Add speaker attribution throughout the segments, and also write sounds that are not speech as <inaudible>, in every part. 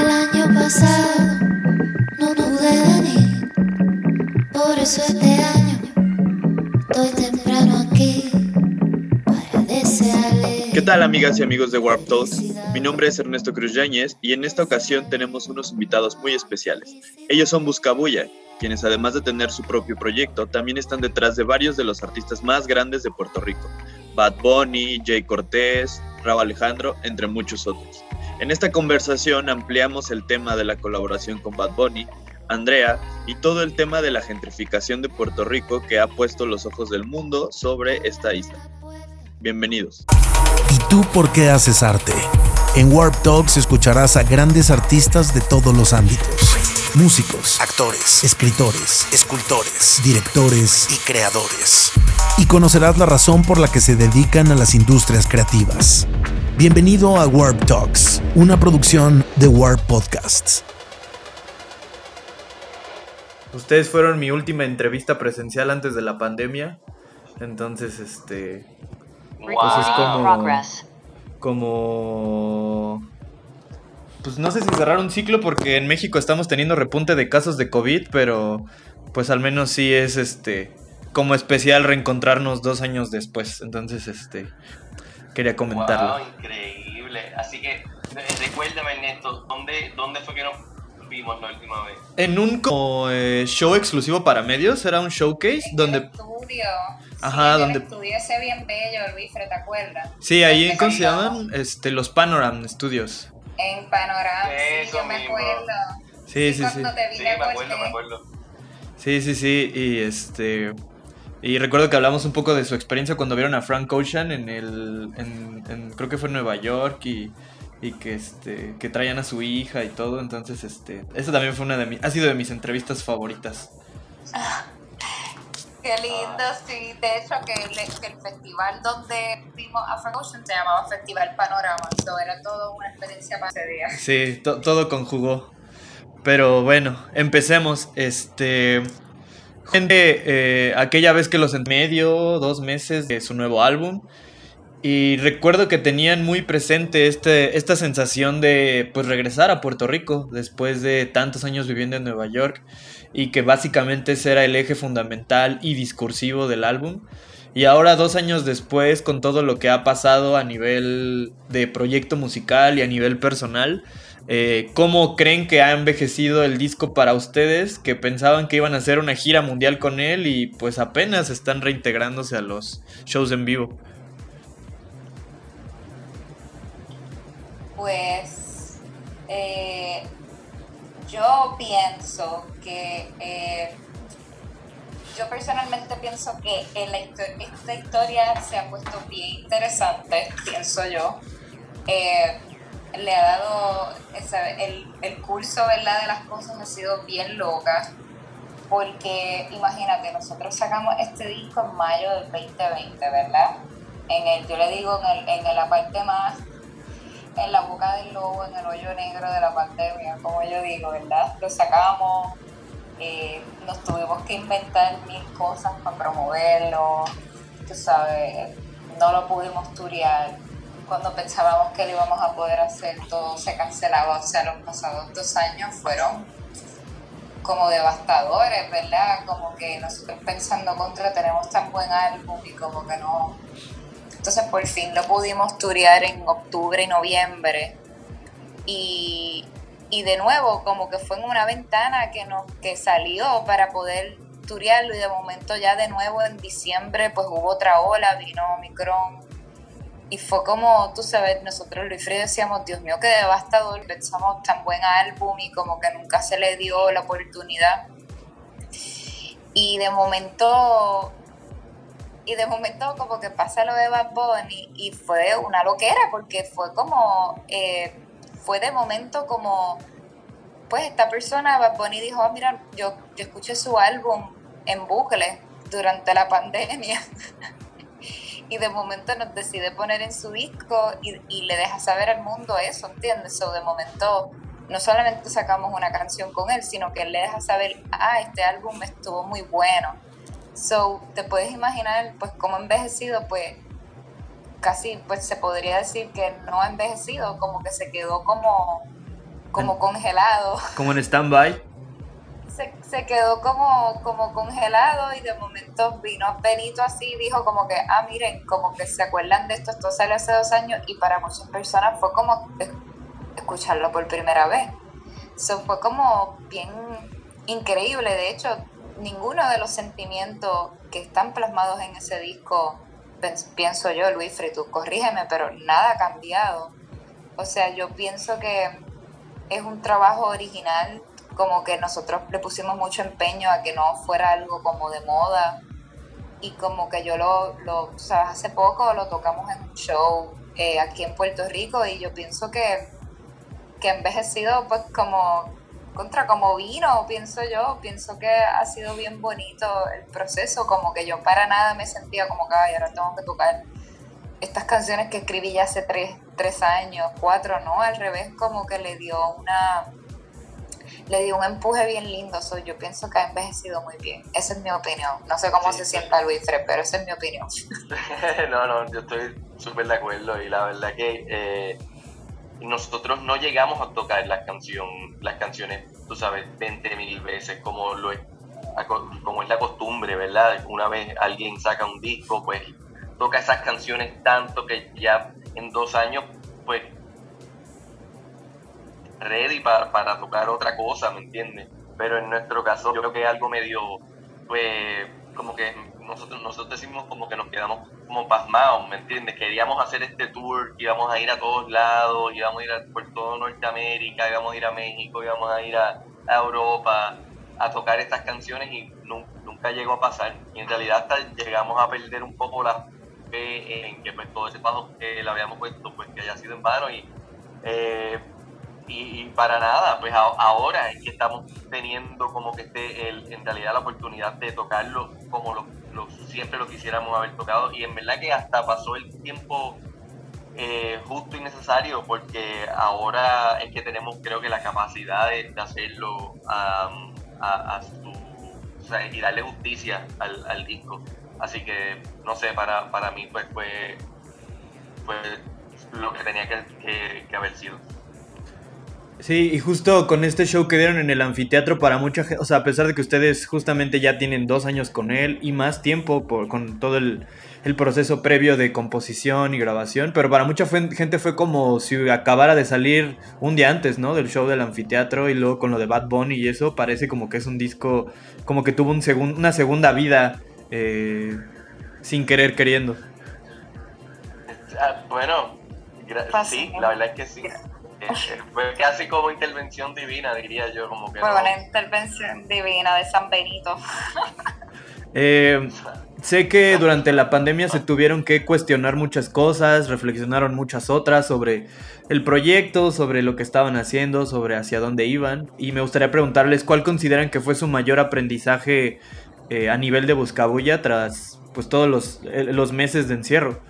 Speaker 1: El año pasado no pude venir, por eso este año estoy temprano aquí para desearle.
Speaker 2: ¿Qué tal amigas y amigos de Warp Talks? Mi nombre es Ernesto Cruz Yáñez y en esta ocasión tenemos unos invitados muy especiales. Ellos son Buscabulla, quienes además de tener su propio proyecto, también están detrás de varios de los artistas más grandes de Puerto Rico. Bad Bunny, Jay Cortés, Raúl Alejandro, entre muchos otros. En esta conversación ampliamos el tema de la colaboración con Bad Bunny, Andrea y todo el tema de la gentrificación de Puerto Rico que ha puesto los ojos del mundo sobre esta isla. Bienvenidos.
Speaker 3: ¿Y tú por qué haces arte? En Warp Talks escucharás a grandes artistas de todos los ámbitos. Músicos, actores, escritores, escultores, directores y creadores. Y conocerás la razón por la que se dedican a las industrias creativas. Bienvenido a Warp Talks, una producción de Warp Podcasts.
Speaker 4: Ustedes fueron mi última entrevista presencial antes de la pandemia. Entonces, este. Pues es como. Como. Pues no sé si cerrar un ciclo porque en México estamos teniendo repunte de casos de COVID, pero pues al menos sí es este. Como especial reencontrarnos dos años después. Entonces, este. Quería comentarlo.
Speaker 5: Wow, increíble. Así que, recuérdame, Ernesto, ¿dónde, ¿dónde fue que nos vimos la última vez?
Speaker 4: En un como, eh, show exclusivo para medios, era un showcase donde...
Speaker 6: El estudio.
Speaker 4: Ajá,
Speaker 6: sí,
Speaker 4: donde-
Speaker 6: El estudio ese bien bello, Luisfre, ¿te acuerdas?
Speaker 4: Sí, ahí, ¿cómo se llaman? Este, los Panoram Studios.
Speaker 6: En Panorama, sí, yo me
Speaker 5: mismo.
Speaker 6: acuerdo.
Speaker 4: Sí, sí, sí.
Speaker 6: Cuando te vi
Speaker 5: Sí,
Speaker 6: de
Speaker 5: me acuerdo, me
Speaker 6: volteé.
Speaker 5: acuerdo.
Speaker 4: Sí, sí, sí. Y este. Y recuerdo que hablamos un poco de su experiencia cuando vieron a Frank Ocean en el. En, en- creo que fue en Nueva York y. Y que este. que traían a su hija y todo. Entonces, este. Esa también fue una de mis. ha sido de mis entrevistas favoritas.
Speaker 6: Qué lindo, sí. De hecho, que el, que el festival donde vimos a Frank Ocean se llamaba Festival Panorama. So, era todo una experiencia para ese día.
Speaker 4: Sí, to- todo conjugó. Pero bueno, empecemos. Este. Gente, eh, aquella vez que los en medio, dos meses de su nuevo álbum. Y recuerdo que tenían muy presente este, esta sensación de pues regresar a Puerto Rico después de tantos años viviendo en Nueva York. Y que básicamente ese era el eje fundamental y discursivo del álbum. Y ahora, dos años después, con todo lo que ha pasado a nivel de proyecto musical y a nivel personal, eh, ¿cómo creen que ha envejecido el disco para ustedes que pensaban que iban a hacer una gira mundial con él y pues apenas están reintegrándose a los shows en vivo?
Speaker 6: Pues eh, yo pienso que eh, yo personalmente pienso que esta historia se ha puesto bien interesante, pienso yo. Eh, le ha dado el, el curso ¿verdad? de las cosas ha sido bien loca porque imagínate, nosotros sacamos este disco en mayo del 2020, ¿verdad? En el, yo le digo en, el, en la parte más en la boca del lobo, en el hoyo negro de la pandemia, como yo digo, ¿verdad? Lo sacamos, eh, nos tuvimos que inventar mil cosas para promoverlo, tú sabes, no lo pudimos turear. Cuando pensábamos que lo íbamos a poder hacer, todo se cancelaba. O sea, los pasados dos años fueron como devastadores, ¿verdad? Como que nosotros pensando contra tenemos tan buen álbum y como que no, entonces por fin lo pudimos turear en octubre y noviembre. Y, y de nuevo, como que fue en una ventana que nos que salió para poder turearlo y de momento ya de nuevo en diciembre pues hubo otra ola, vino Omicron. Y fue como, tú sabes, nosotros Luis Fred decíamos, Dios mío, qué devastador, pensamos tan buen álbum y como que nunca se le dio la oportunidad. Y de momento y de momento como que pasa lo de Bad Bunny y fue una loquera porque fue como, eh, fue de momento como, pues esta persona, Bad Bunny dijo, "Ah, mira, yo, yo escuché su álbum en bucle durante la pandemia <laughs> y de momento nos decide poner en su disco y, y le deja saber al mundo eso, ¿entiendes? So, de momento no solamente sacamos una canción con él, sino que él le deja saber, ah, este álbum estuvo muy bueno. So, te puedes imaginar, pues, cómo envejecido, pues, casi, pues, se podría decir que no ha envejecido, como que se quedó como, como congelado.
Speaker 4: Como en stand-by.
Speaker 6: Se, quedó como, como congelado y de momento vino Benito así y dijo como que, ah, miren, como que se acuerdan de esto, esto salió hace dos años y para muchas personas fue como escucharlo por primera vez. Eso fue como bien increíble, de hecho, ninguno de los sentimientos que están plasmados en ese disco, pienso yo, Luis tú corrígeme, pero nada ha cambiado. O sea, yo pienso que es un trabajo original, como que nosotros le pusimos mucho empeño a que no fuera algo como de moda. Y como que yo lo, lo sabes, hace poco lo tocamos en un show eh, aquí en Puerto Rico y yo pienso que, que envejecido pues como contra como vino, pienso yo, pienso que ha sido bien bonito el proceso, como que yo para nada me sentía como que ahora tengo que tocar estas canciones que escribí ya hace tres, tres años, cuatro, no, al revés, como que le dio una le dio un empuje bien lindo, yo pienso que ha envejecido muy bien, esa es mi opinión, no sé cómo se sienta Luis Fred, pero esa es mi opinión. <laughs>
Speaker 5: no, no, yo estoy súper de acuerdo y la verdad que eh, nosotros no llegamos a tocar las, canción, las canciones, tú sabes, 20 mil veces como, lo es, como es la costumbre, ¿verdad? Una vez alguien saca un disco, pues toca esas canciones tanto que ya en dos años, pues, ready para, para tocar otra cosa, ¿me entiendes? Pero en nuestro caso, yo creo que algo medio, pues, como que nosotros, nosotros decimos como que nos quedamos como pasmados, ¿me entiendes? Queríamos hacer este tour, íbamos a ir a todos lados, íbamos a ir a, por todo Norteamérica, íbamos a ir a México, íbamos a ir a, Europa a tocar estas canciones y nunca, llegó a pasar. Y en realidad hasta llegamos a perder un poco la fe en que pues todo ese paso que le habíamos puesto pues que haya sido en vano y eh, y, para nada, pues ahora es que estamos teniendo como que este, el, en realidad la oportunidad de tocarlo como lo, siempre lo quisiéramos haber tocado y en verdad que hasta pasó el tiempo eh, justo y necesario porque ahora es que tenemos creo que la capacidad de, hacerlo a, su, y darle justicia al, disco. Así que, no sé, para, para mí pues fue, fue lo que tenía que haber sido.
Speaker 4: Sí, y justo con este show que dieron en el anfiteatro para mucha gente, o sea, a pesar de que ustedes justamente ya tienen dos años con él y más tiempo por, con todo el, proceso previo de composición y grabación, pero para mucha gente fue como si acabara de salir un día antes, ¿no? Del show del anfiteatro y luego con lo de Bad Bunny y eso, parece como que es un disco, como que tuvo un una segunda vida eh, sin querer queriendo.
Speaker 5: Ah, bueno, sí, la verdad es que sí. Fue casi como intervención divina, diría yo, como que.
Speaker 6: Fue una intervención divina de San Benito. <laughs>
Speaker 4: Eh, sé que durante la pandemia se tuvieron que cuestionar muchas cosas, reflexionaron muchas otras sobre el proyecto, sobre lo que estaban haciendo, sobre hacia dónde iban. Y me gustaría preguntarles cuál consideran que fue su mayor aprendizaje eh, a nivel de Buscabulla tras pues todos los, eh, los meses de encierro.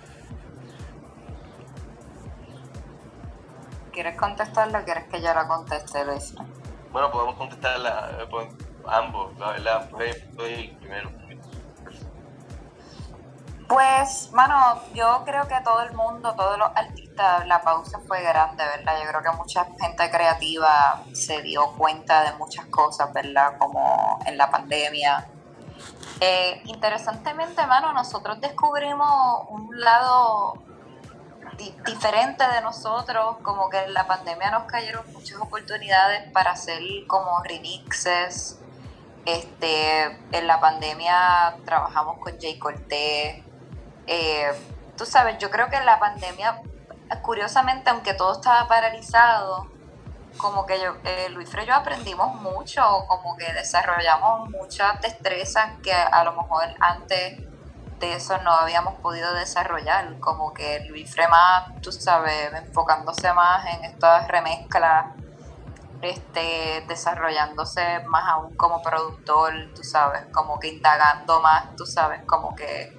Speaker 6: ¿Quieres contestarla o quieres que yo la conteste, Luis?
Speaker 5: Bueno, podemos contestarla eh, pues, ambos, la verdad, soy primero.
Speaker 6: Pues, mano, yo creo que todo el mundo, todos los artistas, la pausa fue grande, ¿verdad? Yo creo que mucha gente creativa se dio cuenta de muchas cosas, ¿verdad? Como en la pandemia. Eh, interesantemente, mano, nosotros descubrimos un lado diferente de nosotros, como que en la pandemia nos cayeron muchas oportunidades para hacer como remixes. Este, en la pandemia trabajamos con Jay Cortés. Eh, tú sabes, yo creo que en la pandemia, curiosamente, aunque todo estaba paralizado, como que yo, eh, Luis Frey yo aprendimos mucho, como que desarrollamos muchas destrezas que a lo mejor antes eso no habíamos podido desarrollar, como que Luis Frema, tú sabes, enfocándose más en estas remezclas, este, desarrollándose más aún como productor, tú sabes, como que indagando más, tú sabes, como que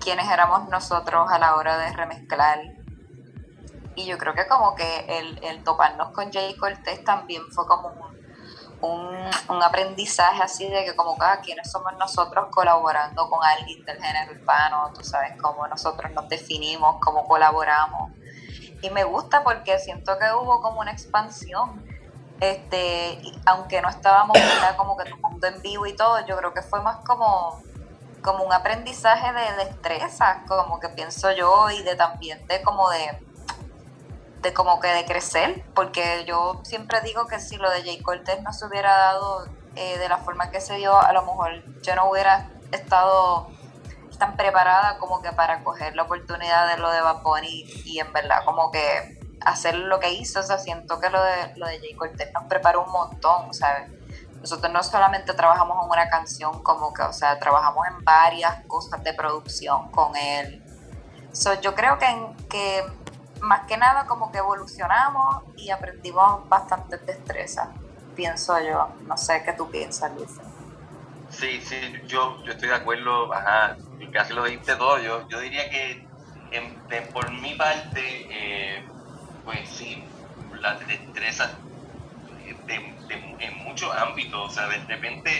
Speaker 6: quiénes éramos nosotros a la hora de remezclar. Y yo creo que como que el, el toparnos con Jay Cortés también fue como un un, aprendizaje así de que como cada quienes somos nosotros colaborando con alguien del género urbano, tú sabes cómo nosotros nos definimos, cómo colaboramos. Y me gusta porque siento que hubo como una expansión. Este, aunque no estábamos como que tomando en vivo y todo, yo creo que fue más como, como un aprendizaje de destreza, como que pienso yo, y de también de como de, de como que de crecer, porque yo siempre digo que si lo de Jay Cortez no se hubiera dado eh, de la forma que se dio, a lo mejor yo no hubiera estado tan preparada como que para coger la oportunidad de lo de Bad y en verdad como que hacer lo que hizo, o sea, siento que lo de, lo de Jay Cortez nos preparó un montón, ¿sabes? Nosotros no solamente trabajamos en una canción, como que, o sea, trabajamos en varias cosas de producción con él. yo creo que, que más que nada como que evolucionamos y aprendimos bastante destreza, pienso yo. No sé qué tú piensas, Luis.
Speaker 5: Sí, sí, yo, yo estoy de acuerdo, ajá, casi lo dijiste todo. Yo, yo diría que por mi parte, eh, pues sí, la destreza en muchos ámbitos. O sea, de repente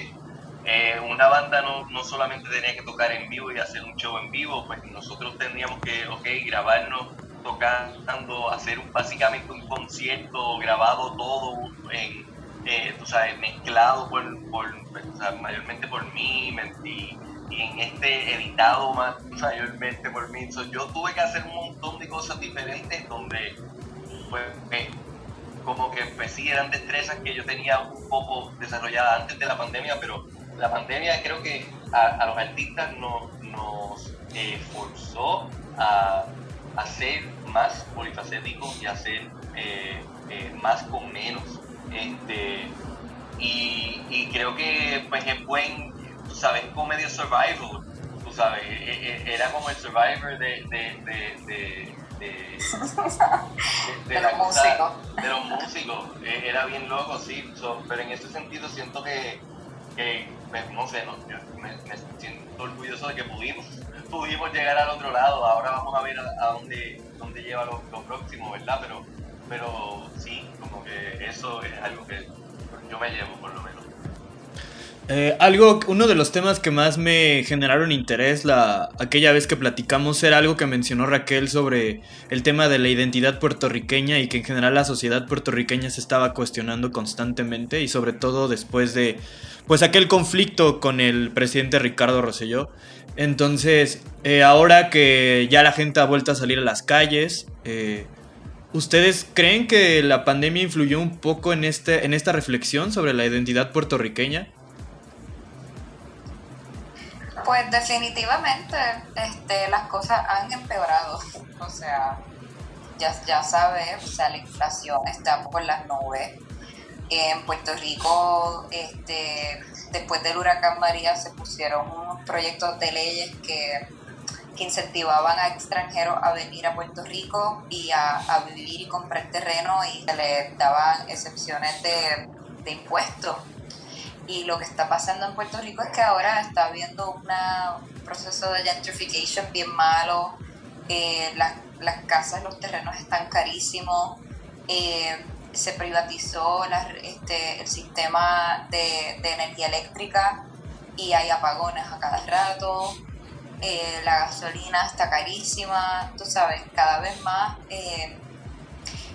Speaker 5: eh, una banda no, no, solamente tenía que tocar en vivo y hacer un show en vivo, pues nosotros tendríamos que, ok, grabarnos tocando, hacer básicamente un concierto grabado todo en, eh, tú mezclado por, por mayormente por mí y, en este editado más mayormente por mí. yo tuve que hacer un montón de cosas diferentes donde pues, como que pues sí eran destrezas que yo tenía un poco desarrolladas antes de la pandemia, pero la pandemia creo que a, los artistas nos, nos eh, forzó a, a, ser más polifacéticos y a ser eh, eh, más con menos. Este, y, y, creo que pues es buen, tú sabes, como medio survival, tú sabes, e, e, era como el survivor de, de
Speaker 6: de, los músicos.
Speaker 5: De los músicos. Era bien loco, sí. pero en ese sentido siento que, que pues, no sé, no, me, siento orgulloso de que pudimos, pudimos llegar al otro lado. Ahora vamos a ver a, dónde, dónde lleva lo, lo, próximo, ¿verdad? Pero, pero sí, como que eso es algo que yo me llevo por lo menos.
Speaker 4: Eh, algo, uno de los temas que más me generaron interés la, aquella vez que platicamos era algo que mencionó Raquel sobre el tema de la identidad puertorriqueña y que en general la sociedad puertorriqueña se estaba cuestionando constantemente y sobre todo después de pues aquel conflicto con el presidente Ricardo Rosselló. Entonces, eh, ahora que ya la gente ha vuelto a salir a las calles, eh, ¿ustedes creen que la pandemia influyó un poco en, este, en esta reflexión sobre la identidad puertorriqueña?
Speaker 6: Pues definitivamente este, las cosas han empeorado. O sea, ya, ya sabes, o sea, la inflación está por las nubes. En Puerto Rico, este, después del huracán María, se pusieron unos proyectos de leyes que, incentivaban a extranjeros a venir a Puerto Rico y a, vivir y comprar terreno y se les daban excepciones de, de impuestos y lo que está pasando en Puerto Rico es que ahora está habiendo un proceso de gentrification bien malo, eh, las, las, casas, los terrenos están carísimos, eh, se privatizó este, el sistema de, de, energía eléctrica y hay apagones a cada rato, eh, la gasolina está carísima, tú sabes, cada vez más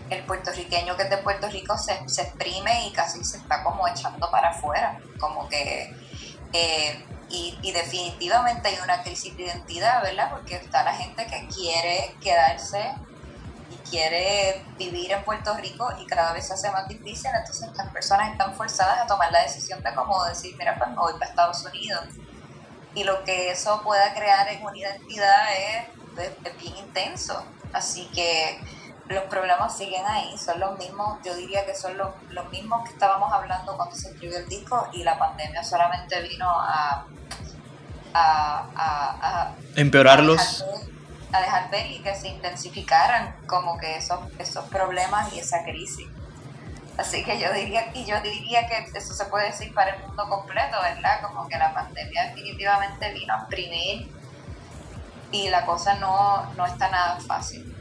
Speaker 6: el puertorriqueño que es de Puerto Rico se, se exprime y casi se está como echando para afuera, como que... Eh, y, definitivamente hay una crisis de identidad, ¿verdad? Porque está la gente que quiere quedarse y quiere vivir en Puerto Rico y cada vez se hace más difícil, entonces las personas están forzadas a tomar la decisión de como decir, mira, pues me voy para Estados Unidos. Y lo que eso pueda crear en una identidad es, es bien intenso. Así que los problemas siguen ahí, son los mismos, yo diría que son los, los mismos que estábamos hablando cuando se escribió el disco y la pandemia solamente vino a, a, a,
Speaker 4: empeorarlos.
Speaker 6: A dejar, ver, y que se intensificaran como que esos, esos problemas y esa crisis. Así que yo diría, y yo diría que eso se puede decir para el mundo completo, ¿verdad? Como que la pandemia definitivamente vino a imprimir y la cosa no, no está nada fácil.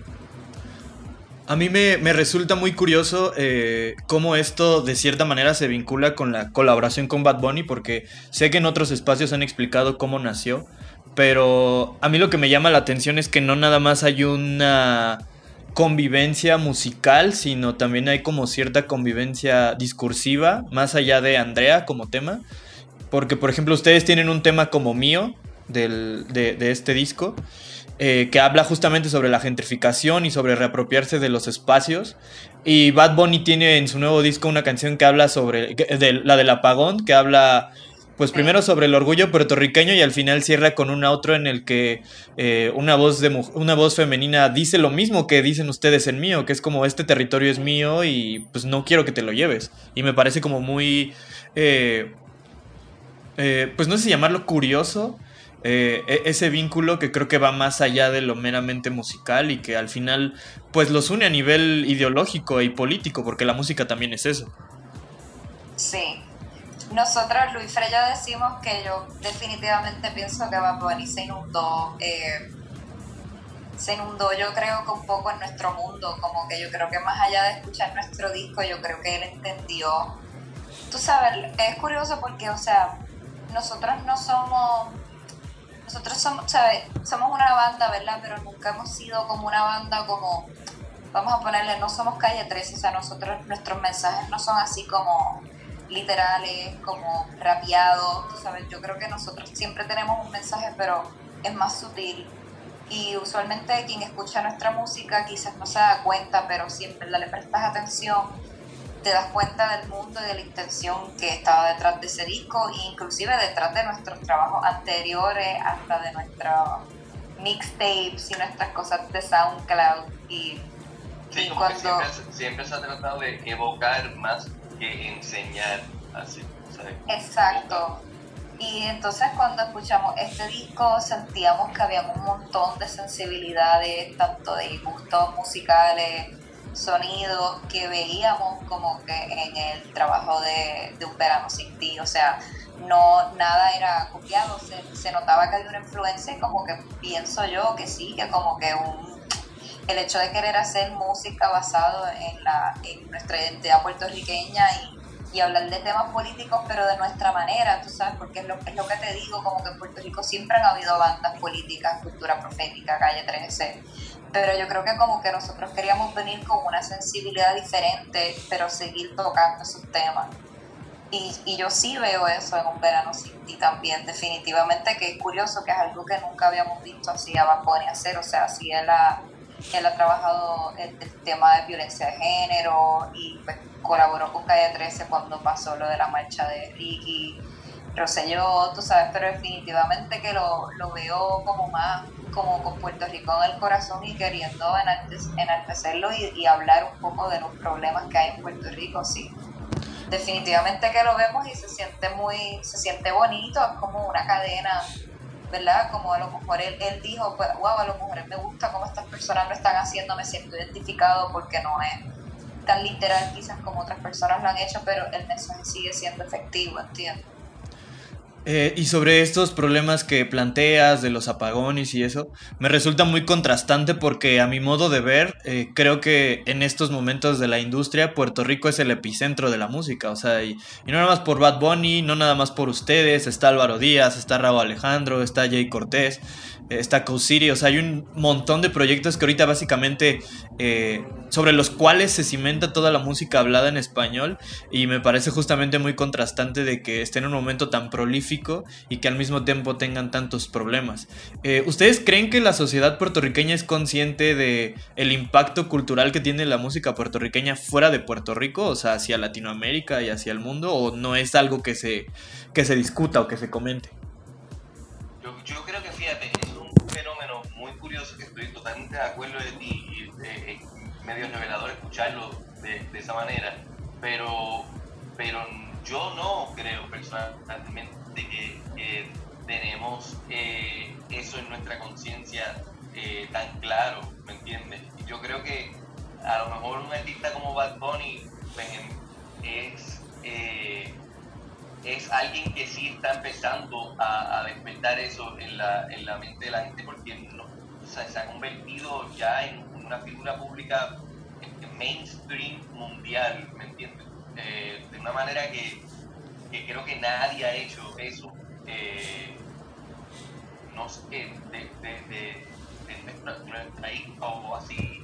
Speaker 4: A mí me, resulta muy curioso eh, cómo esto de cierta manera se vincula con la colaboración con Bad Bunny, porque sé que en otros espacios han explicado cómo nació, pero a mí lo que me llama la atención es que no nada más hay una convivencia musical, sino también hay como cierta convivencia discursiva, más allá de Andrea como tema. Porque, por ejemplo, ustedes tienen un tema como mío del, de, de, este disco, eh, que habla justamente sobre la gentrificación y sobre reapropiarse de los espacios. Y Bad Bunny tiene en su nuevo disco una canción que habla sobre de, la del apagón, que habla pues primero sobre el orgullo puertorriqueño y al final cierra con un outro en el que eh, una, voz de, una voz femenina dice lo mismo que dicen ustedes en mío, que es como este territorio es mío y pues no quiero que te lo lleves. Y me parece como muy, eh, eh, pues no sé si llamarlo curioso, e, ese vínculo que creo que va más allá de lo meramente musical y que al final pues los une a nivel ideológico y político, porque la música también es eso.
Speaker 6: Sí, nosotros, Luis Freya, decimos que yo definitivamente pienso que Bad Bunny se inundó. Eh, se inundó, yo creo que un poco en nuestro mundo, como que yo creo que más allá de escuchar nuestro disco, yo creo que él entendió. Tú sabes, es curioso porque, o sea, nosotros no somos, nosotros somos, ¿sabes? Somos una banda, ¿verdad? Pero nunca hemos sido como una banda como, vamos a ponerle, no somos Calle 13, o sea, nosotros, nuestros mensajes no son así como literales, como rapeados, tú sabes, yo creo que nosotros siempre tenemos un mensaje, pero es más sutil. Y usualmente quien escucha nuestra música quizás no se da cuenta, pero siempre le prestas atención, te das cuenta del mundo y de la intención que estaba detrás de ese disco, e inclusive detrás de nuestros trabajos anteriores, hasta de nuestros mixtapes y nuestras cosas de SoundCloud. Y,
Speaker 5: sí, cuando... siempre, siempre se ha tratado de evocar más que enseñar así.
Speaker 6: Exacto. Y entonces cuando escuchamos este disco sentíamos que había un montón de sensibilidades, tanto de gustos musicales, sonidos, que veíamos como que en el trabajo de, Un verano sin ti, o sea, no nada era copiado, se, se notaba que había una influencia y como que pienso yo que sí, que como que un el hecho de querer hacer música basado en, la, en nuestra identidad puertorriqueña y, y, hablar de temas políticos, pero de nuestra manera, tú sabes, porque es lo, es lo que te digo, como que en Puerto Rico siempre han habido bandas políticas, cultura profética, calle 13, pero yo creo que como que nosotros queríamos venir con una sensibilidad diferente, pero seguir tocando esos temas. Y, y, yo sí veo eso en un verano sin también, definitivamente, que es curioso, que es algo que nunca habíamos visto así a Bad hacer, o sea, así es la él ha trabajado el, tema de violencia de género y pues, colaboró con Calle 13 cuando pasó lo de la marcha de Ricky Rosselló, tú sabes, pero definitivamente que lo, lo veo como más como con Puerto Rico en el corazón y queriendo enaltecerlo y, y hablar un poco de los problemas que hay en Puerto Rico, sí definitivamente que lo vemos y se siente muy, se siente bonito, es como una cadena ¿verdad? Como a lo mejor él, él dijo, pues, wow, a lo mejor me gusta cómo estas personas lo están haciendo, me siento identificado porque no es tan literal quizás como otras personas lo han hecho, pero el mensaje sigue siendo efectivo, entiendo.
Speaker 4: Eh, y sobre estos problemas que planteas de los apagones y eso, me resulta muy contrastante porque a mi modo de ver, eh, creo que en estos momentos de la industria, Puerto Rico es el epicentro de la música, o sea, y, no nada más por Bad Bunny, no nada más por ustedes, está Álvaro Díaz, está Raúl Alejandro, está Jay Cortés, está City, o sea, hay un montón de proyectos que ahorita básicamente eh, sobre los cuales se cimenta toda la música hablada en español y me parece justamente muy contrastante de que esté en un momento tan prolífico y que al mismo tiempo tengan tantos problemas. Eh, ¿Ustedes creen que la sociedad puertorriqueña es consciente de el impacto cultural que tiene la música puertorriqueña fuera de Puerto Rico, o sea, hacia Latinoamérica y hacia el mundo, o no es algo que se, que se discuta o que se comente?
Speaker 5: Yo, creo que fíjate, de acuerdo de ti es medio revelador escucharlo de, esa manera, pero, pero yo no creo personalmente que, tenemos eh, eso en nuestra conciencia eh, tan claro, ¿me entiendes? Yo creo que a lo mejor un artista como Bad Bunny pues, es, eh, es alguien que sí está empezando a, a despertar eso en la, en la mente de la gente porque no, se ha convertido ya en una figura pública mainstream mundial, ¿me entiendes? Eh, de una manera que, creo que nadie ha hecho eso. Eh, no sé, de, de, nuestra, hija o así,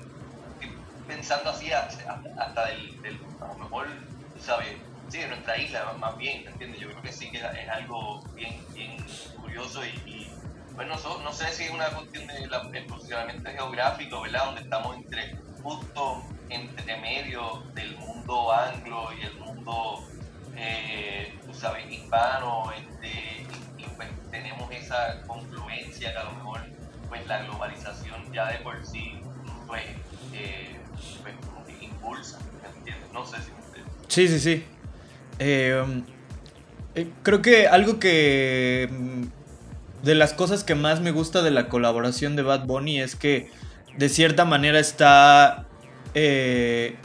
Speaker 5: pensando así hasta, hasta del, del, a lo mejor, ¿sabes? Sí, de nuestra isla, más bien, ¿entiendes? Yo creo que sí que es algo bien, bien curioso y, bueno, no, no, sé si es una cuestión del de posicionamiento geográfico, ¿verdad? Donde estamos entre, justo entre medio del mundo anglo y el mundo, eh, tú sabes, hispano, este, y, pues tenemos esa confluencia que a lo mejor pues la globalización ya de por sí pues, eh, pues impulsa, ¿entiendes? No sé si
Speaker 4: Sí, sí, sí. Eh, eh, creo que algo que... De las cosas que más me gusta de la colaboración de Bad Bunny es que de cierta manera está eh,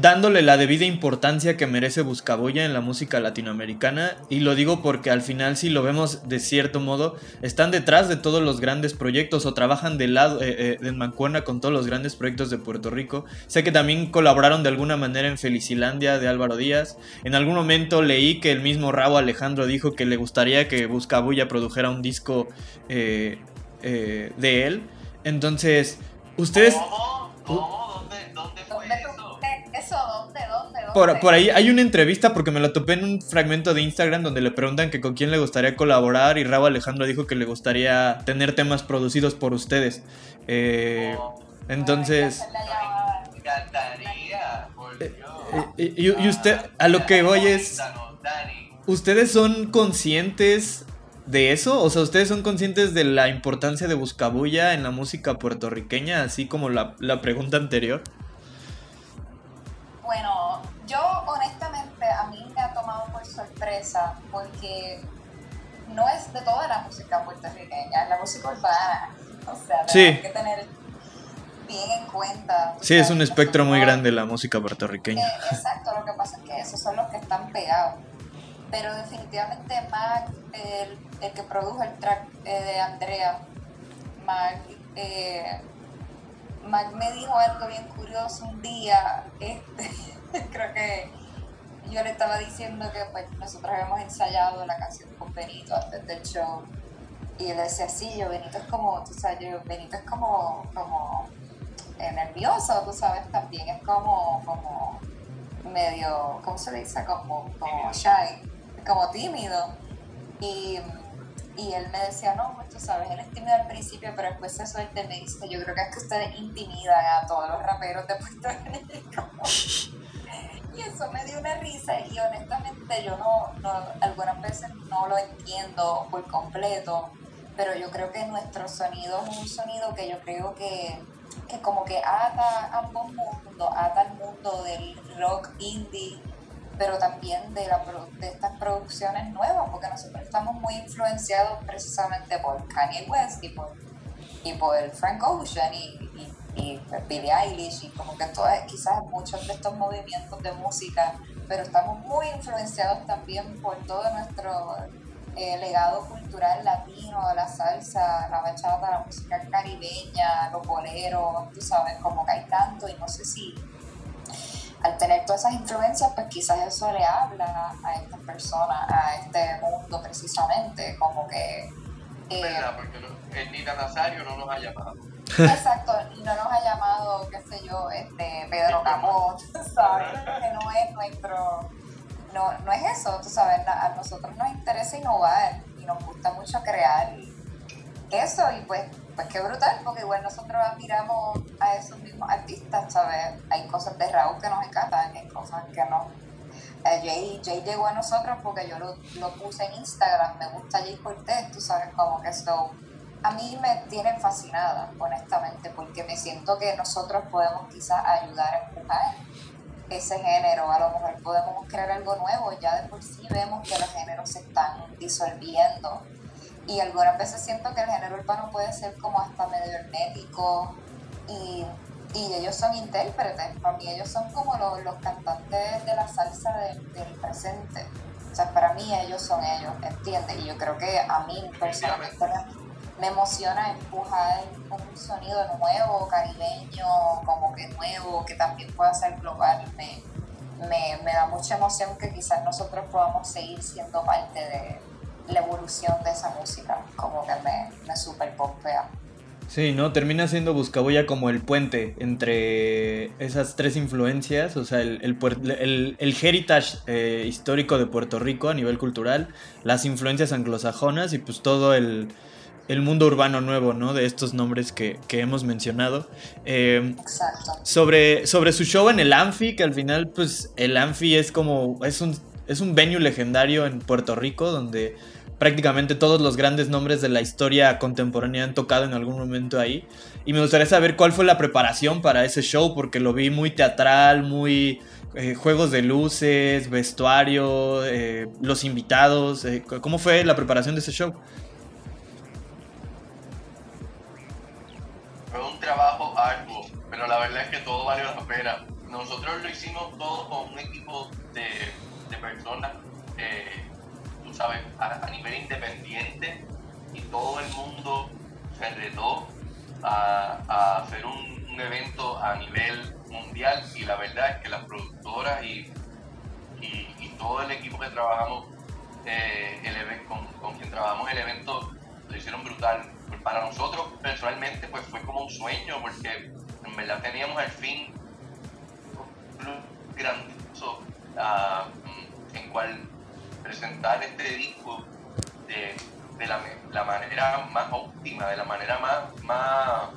Speaker 4: dándole la debida importancia que merece Buscaboya en la música latinoamericana y lo digo porque al final si lo vemos de cierto modo están detrás de todos los grandes proyectos o trabajan del lado eh, eh Mancuerna con todos los grandes proyectos de Puerto Rico. Sé que también colaboraron de alguna manera en Felicilandia de Álvaro Díaz. En algún momento leí que el mismo Rabo Alejandro dijo que le gustaría que Buscabulla produjera un disco eh, eh, de él. Entonces ustedes por, ahí hay una entrevista porque me la topé en un fragmento de Instagram donde le preguntan que con quién le gustaría colaborar y Raúl Alejandro dijo que le gustaría tener temas producidos por ustedes. Eh, entonces... y, usted, a lo que voy es... ¿Ustedes son conscientes de eso? O sea, ¿ustedes son conscientes de la importancia de Buscabulla en la música puertorriqueña, así como la, la pregunta anterior?
Speaker 6: Porque no es de toda la música puertorriqueña, es la música urbana. O sea, tenemos que tener bien en cuenta.
Speaker 4: Sí, es un espectro muy grande la música puertorriqueña.
Speaker 6: Eh, exacto, lo que pasa es que esos son los que están pegados. Pero definitivamente Mac, el, el que produjo el track eh, de Andrea, Mac, eh, Mac me dijo algo bien curioso un día, este, <laughs> creo que yo le estaba diciendo que pues nosotros habíamos ensayado la canción con Benito antes del show y él decía, sí, yo Benito es como, tú sabes, yo, Benito es como, como eh, nervioso, tú sabes, también es como, como medio, ¿cómo se dice? Como, como shy, como tímido. Y y él me decía, no, pues tú sabes, él es tímido al principio, pero después se suelta me dice, yo creo que es que ustedes intimidan a todos los raperos de Puerto Rico. <laughs> y eso me dio una risa y honestamente yo no, no, algunas veces no lo entiendo por completo, pero yo creo que nuestro sonido es un sonido que yo creo que, que como que ata ambos mundos, ata el mundo del rock indie pero también de, la, de estas producciones nuevas, porque nosotros estamos muy influenciados precisamente por Kanye West y por, y por Frank Ocean y, Billie Eilish y como que todas, quizás muchos de estos movimientos de música, pero estamos muy influenciados también por todo nuestro eh, legado cultural latino, la salsa, la bachata, la música caribeña, los boleros, tú sabes, como que hay tanto y no sé si al tener todas esas influencias, pues quizás eso le habla a estas personas, a este mundo precisamente, como que...
Speaker 5: Eh, ¿Verdad? Porque el Nita Nazario no nos ha llamado.
Speaker 6: Exacto, no nos ha llamado, qué sé yo, este Pedro Capot, ¿sabes? Que no es nuestro... No, no es eso, tú sabes, a nosotros nos interesa innovar y nos gusta mucho crear eso y pues pues qué brutal, porque igual nosotros admiramos a esos mismos artistas, ¿sabes? Hay cosas de Raúl que nos encantan, hay cosas que no. Eh, Jay, Jay, llegó a nosotros porque yo lo, lo, puse en Instagram, me gusta Jay Cortés, tú sabes, como que eso a mí me tiene fascinada, honestamente, porque me siento que nosotros podemos quizás ayudar a empujar ese género, a lo mejor podemos crear algo nuevo, ya de por sí vemos que los géneros se están disolviendo. Y algunas veces siento que el género urbano puede ser como hasta medio hermético. Y, y ellos son intérpretes, para mí ellos son como los, los cantantes de la salsa del presente. O sea, para mí ellos son ellos, ¿entiendes? Y yo creo que a mí personalmente me emociona empujar un sonido nuevo, caribeño, como que nuevo, que también pueda ser global. Me, me, me da mucha emoción que quizás nosotros podamos seguir siendo parte de, la evolución de esa música, como que me, me super pompea.
Speaker 4: Sí, ¿no? Termina siendo Buscabulla como el puente entre esas tres influencias, o sea, el, el, el, heritage eh, histórico de Puerto Rico a nivel cultural, las influencias anglosajonas y pues todo el, mundo urbano nuevo, ¿no? De estos nombres que, hemos mencionado.
Speaker 6: Eh, Exacto.
Speaker 4: Sobre, sobre su show en el Anfi, que al final, pues, el Anfi es como, es un, es un venue legendario en Puerto Rico, donde prácticamente todos los grandes nombres de la historia contemporánea han tocado en algún momento ahí. Y me gustaría saber cuál fue la preparación para ese show, porque lo vi muy teatral, muy eh, juegos de luces, vestuario, eh, los invitados. Eh, ¿Cómo fue la preparación de ese show?
Speaker 5: Pero la verdad es que todo valió la pena. Nosotros lo hicimos todo con un equipo de, de personas ¿sabes? A, nivel independiente y todo el mundo se retó a, hacer un, evento a nivel mundial y la verdad es que las productoras y, y, todo el equipo que trabajamos eh, el, con, con, quien trabajamos el evento lo hicieron brutal. Para nosotros personalmente pues fue como un sueño porque en verdad teníamos el fin grandioso uh, en cual presentar este disco de, la, manera más óptima, de la manera más, más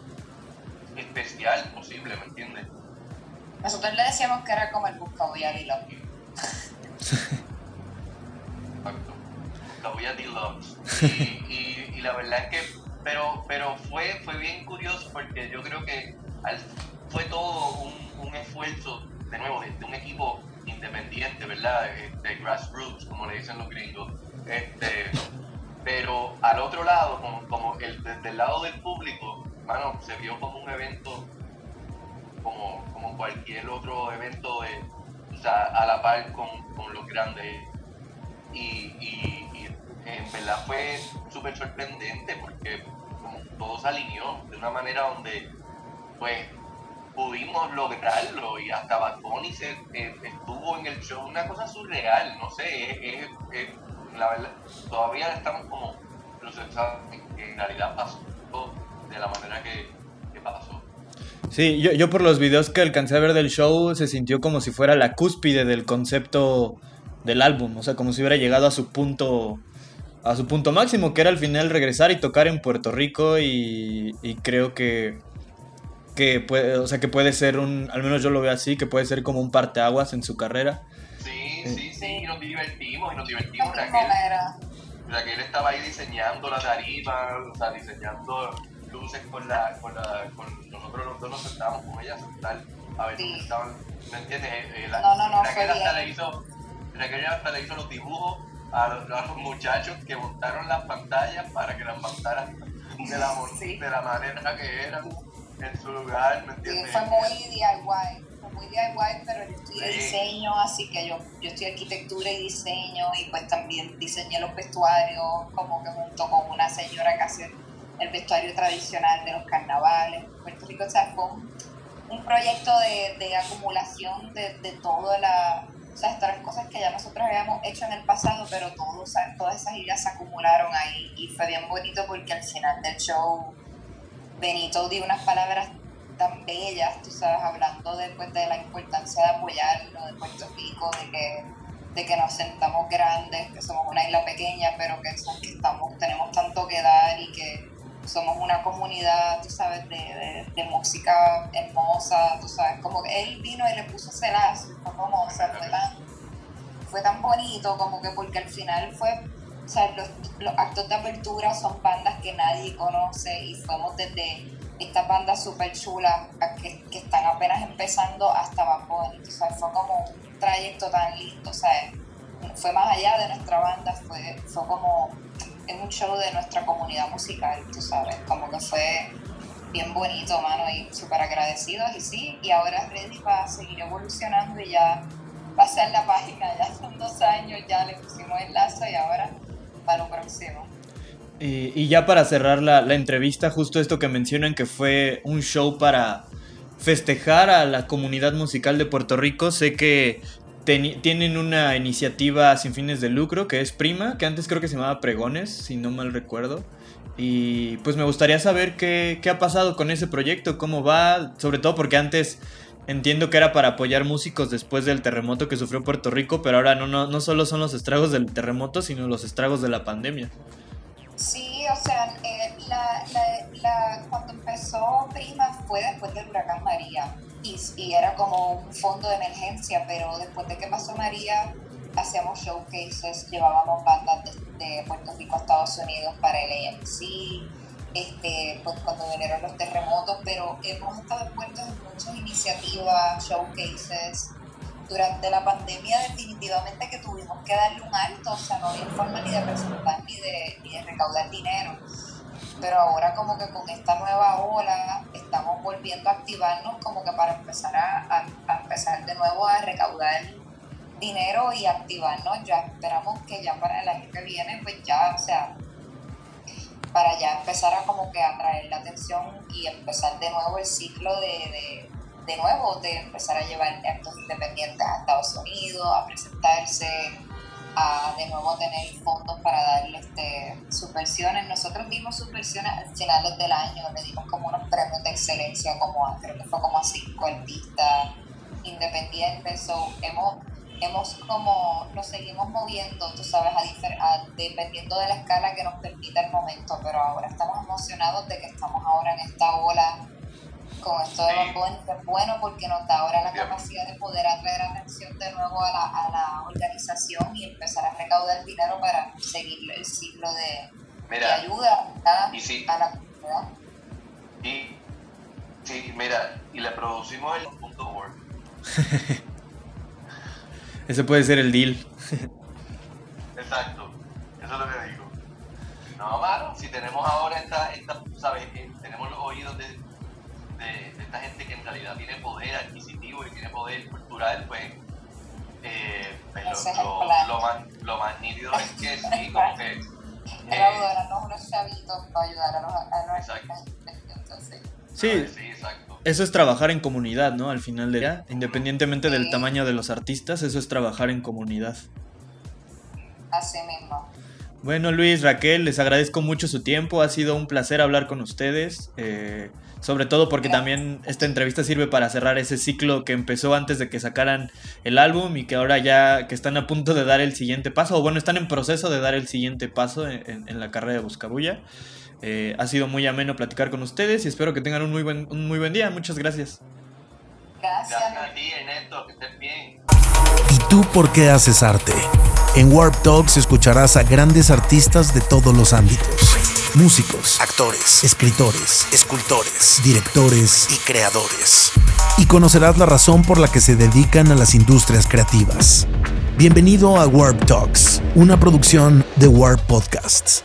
Speaker 5: especial posible, ¿me entiendes?
Speaker 6: Nosotros le decíamos que era como el Buscabulla Deluxe.
Speaker 5: Exacto, Buscabulla Deluxe. Y, y, la verdad es que, pero, pero fue, fue bien curioso porque yo creo que fue todo un, un esfuerzo, de nuevo, de un equipo independiente, ¿verdad? Este, grassroots, como le dicen los gringos. Este, pero al otro lado, como, como el, desde el lado del público, mano, se vio como un evento, como, como cualquier otro evento de, o sea, a la par con, con los grandes. Y, y, en verdad fue súper sorprendente porque todo se alineó de una manera donde, pues, pudimos lograrlo y hasta Bad Bunny se, eh, estuvo en el show, una cosa surreal, no sé, es, la verdad, todavía estamos como procesando que en realidad pasó de la manera que, pasó.
Speaker 4: Sí, yo, yo por los videos que alcancé a ver del show se sintió como si fuera la cúspide del concepto del álbum, o sea, como si hubiera llegado a su punto a su punto máximo, que era al final regresar y tocar en Puerto Rico y, y creo que que puede, o sea, que puede ser un, al menos yo lo veo así, que puede ser como un parteaguas en su carrera.
Speaker 5: Sí, sí, sí, y nos divertimos, y nos divertimos. Raquel, estaba ahí diseñando la tarifa, o sea, diseñando luces con la, con la, con nosotros los dos nos sentábamos con ella a sentar, a ver sí. estaban, ¿me entiendes? Eh,
Speaker 6: eh, la, no, no, no,
Speaker 5: Raquel hasta le hizo, Raquel hasta le hizo los dibujos a los, a los, muchachos que montaron las pantallas para que las montaran de la, de la manera que eran en su lugar, ¿me entiendes?
Speaker 6: fue muy DIY, fue muy DIY, pero yo estudié diseño, así que yo, yo estudié arquitectura y diseño y pues también diseñé los vestuarios, como que junto con una señora que hace el vestuario tradicional de los carnavales. Puerto Rico, o sea, fue un, proyecto de, de acumulación de, de toda la o sea, estas cosas que ya nosotros habíamos hecho en el pasado, pero todo, todas esas ideas se acumularon ahí y fue bien bonito porque al final del show Benito dio unas palabras tan bellas, tú sabes, hablando después de la importancia de apoyarlo de Puerto Rico, de que, de que nos sentamos grandes, que somos una isla pequeña, pero que, que estamos, tenemos tanto que dar y que somos una comunidad, tú sabes, de, de, música hermosa, tú sabes, como que él vino y le puso ese fue como, o sea, fue tan, fue tan bonito, como que porque al final fue o sea, los, los, actos de apertura son bandas que nadie conoce y fuimos desde estas bandas súper chulas que, que, están apenas empezando hasta Bad O sea, fue como un trayecto tan lindo, o sea, fue más allá de nuestra banda, fue, fue como en un show de nuestra comunidad musical, tú sabes, como que fue bien bonito, mano, y súper agradecidos y sí, y ahora es ready para seguir evolucionando y ya pasar la página, ya son dos años, ya le pusimos el lazo y ahora para lo próximo.
Speaker 4: Y, ya para cerrar la, la, entrevista, justo esto que mencionan que fue un show para festejar a la comunidad musical de Puerto Rico, sé que tienen una iniciativa sin fines de lucro que es Prima, que antes creo que se llamaba Pregones, si no mal recuerdo. Y pues me gustaría saber qué, qué ha pasado con ese proyecto, cómo va, sobre todo porque antes entiendo que era para apoyar músicos después del terremoto que sufrió Puerto Rico, pero ahora no, no, no solo son los estragos del terremoto, sino los estragos de la pandemia.
Speaker 6: Sí, o sea, eh, la, la, la, cuando empezó Prima fue después del huracán María y, era como un fondo de emergencia, pero después de que pasó María hacíamos showcases, llevábamos bandas de, de Puerto Rico a Estados Unidos para el AMC, este, pues cuando vinieron los terremotos, pero hemos estado envueltos en muchas iniciativas, showcases. Durante la pandemia definitivamente que tuvimos que darle un alto, o sea, no había forma ni de presentar ni de, ni de recaudar dinero. Pero ahora como que con esta nueva ola estamos volviendo a activarnos como que para empezar a, empezar de nuevo a recaudar dinero y activarnos. Ya esperamos que ya para el año que viene pues ya, o sea, para ya empezar a como que atraer la atención y empezar de nuevo el ciclo de, de, de nuevo, de empezar a llevar actos independientes a Estados Unidos, a presentarse, a de nuevo tener fondos para darle este, subversiones. Nosotros dimos subversiones al finales del año, le dimos como unos premios de excelencia, como a, creo que fue como a cinco artistas independientes. So, hemos hemos como, nos seguimos moviendo, tú sabes, a, dependiendo de la escala que nos permita el momento, pero ahora estamos emocionados de que estamos ahora en esta ola con esto de Bunny, que es bueno porque nos da ahora la capacidad de poder atraer atención de nuevo a la, a la organización y empezar a recaudar dinero para seguir el ciclo de,
Speaker 5: mira,
Speaker 6: de ayuda a,
Speaker 5: y sí,
Speaker 6: a la comunidad.
Speaker 5: Y, sí, mira, y le producimos el punto word. <laughs>
Speaker 4: Ese puede ser el deal. <laughs>
Speaker 5: Exacto, eso es lo que digo. No, mano, si tenemos ahora esta, esta ¿sabes? Eh, tenemos los oídos de, de, de, esta gente que en realidad tiene poder adquisitivo y tiene poder cultural, pues, eh, pues lo, lo, lo, más, lo, más, nítido es que sí, <laughs> como que...
Speaker 6: Eh, unos chavitos para ayudar a los, a. Entonces,
Speaker 4: Sí,
Speaker 5: sí, exacto.
Speaker 4: Eso es trabajar en comunidad, ¿no? Al final del día, independientemente del tamaño de los artistas, eso es trabajar en comunidad.
Speaker 6: Así mismo.
Speaker 4: Bueno, Luis, Raquel, les agradezco mucho su tiempo. Ha sido un placer hablar con ustedes. Eh, sobre todo porque también esta entrevista sirve para cerrar ese ciclo que empezó antes de que sacaran el álbum y que ahora ya que están a punto de dar el siguiente paso, o bueno, están en proceso de dar el siguiente paso en, en la carrera de Buscabulla. Eh, ha sido muy ameno platicar con ustedes y espero que tengan un muy buen, un muy buen día. Muchas gracias.
Speaker 6: Gracias.
Speaker 5: Gracias a ti, Ernesto, que estés bien.
Speaker 3: ¿Y tú por qué haces arte? En Warp Talks escucharás a grandes artistas de todos los ámbitos. Músicos, actores, escritores, escultores, directores y creadores. Y conocerás la razón por la que se dedican a las industrias creativas. Bienvenido a Warp Talks, una producción de Warp Podcasts.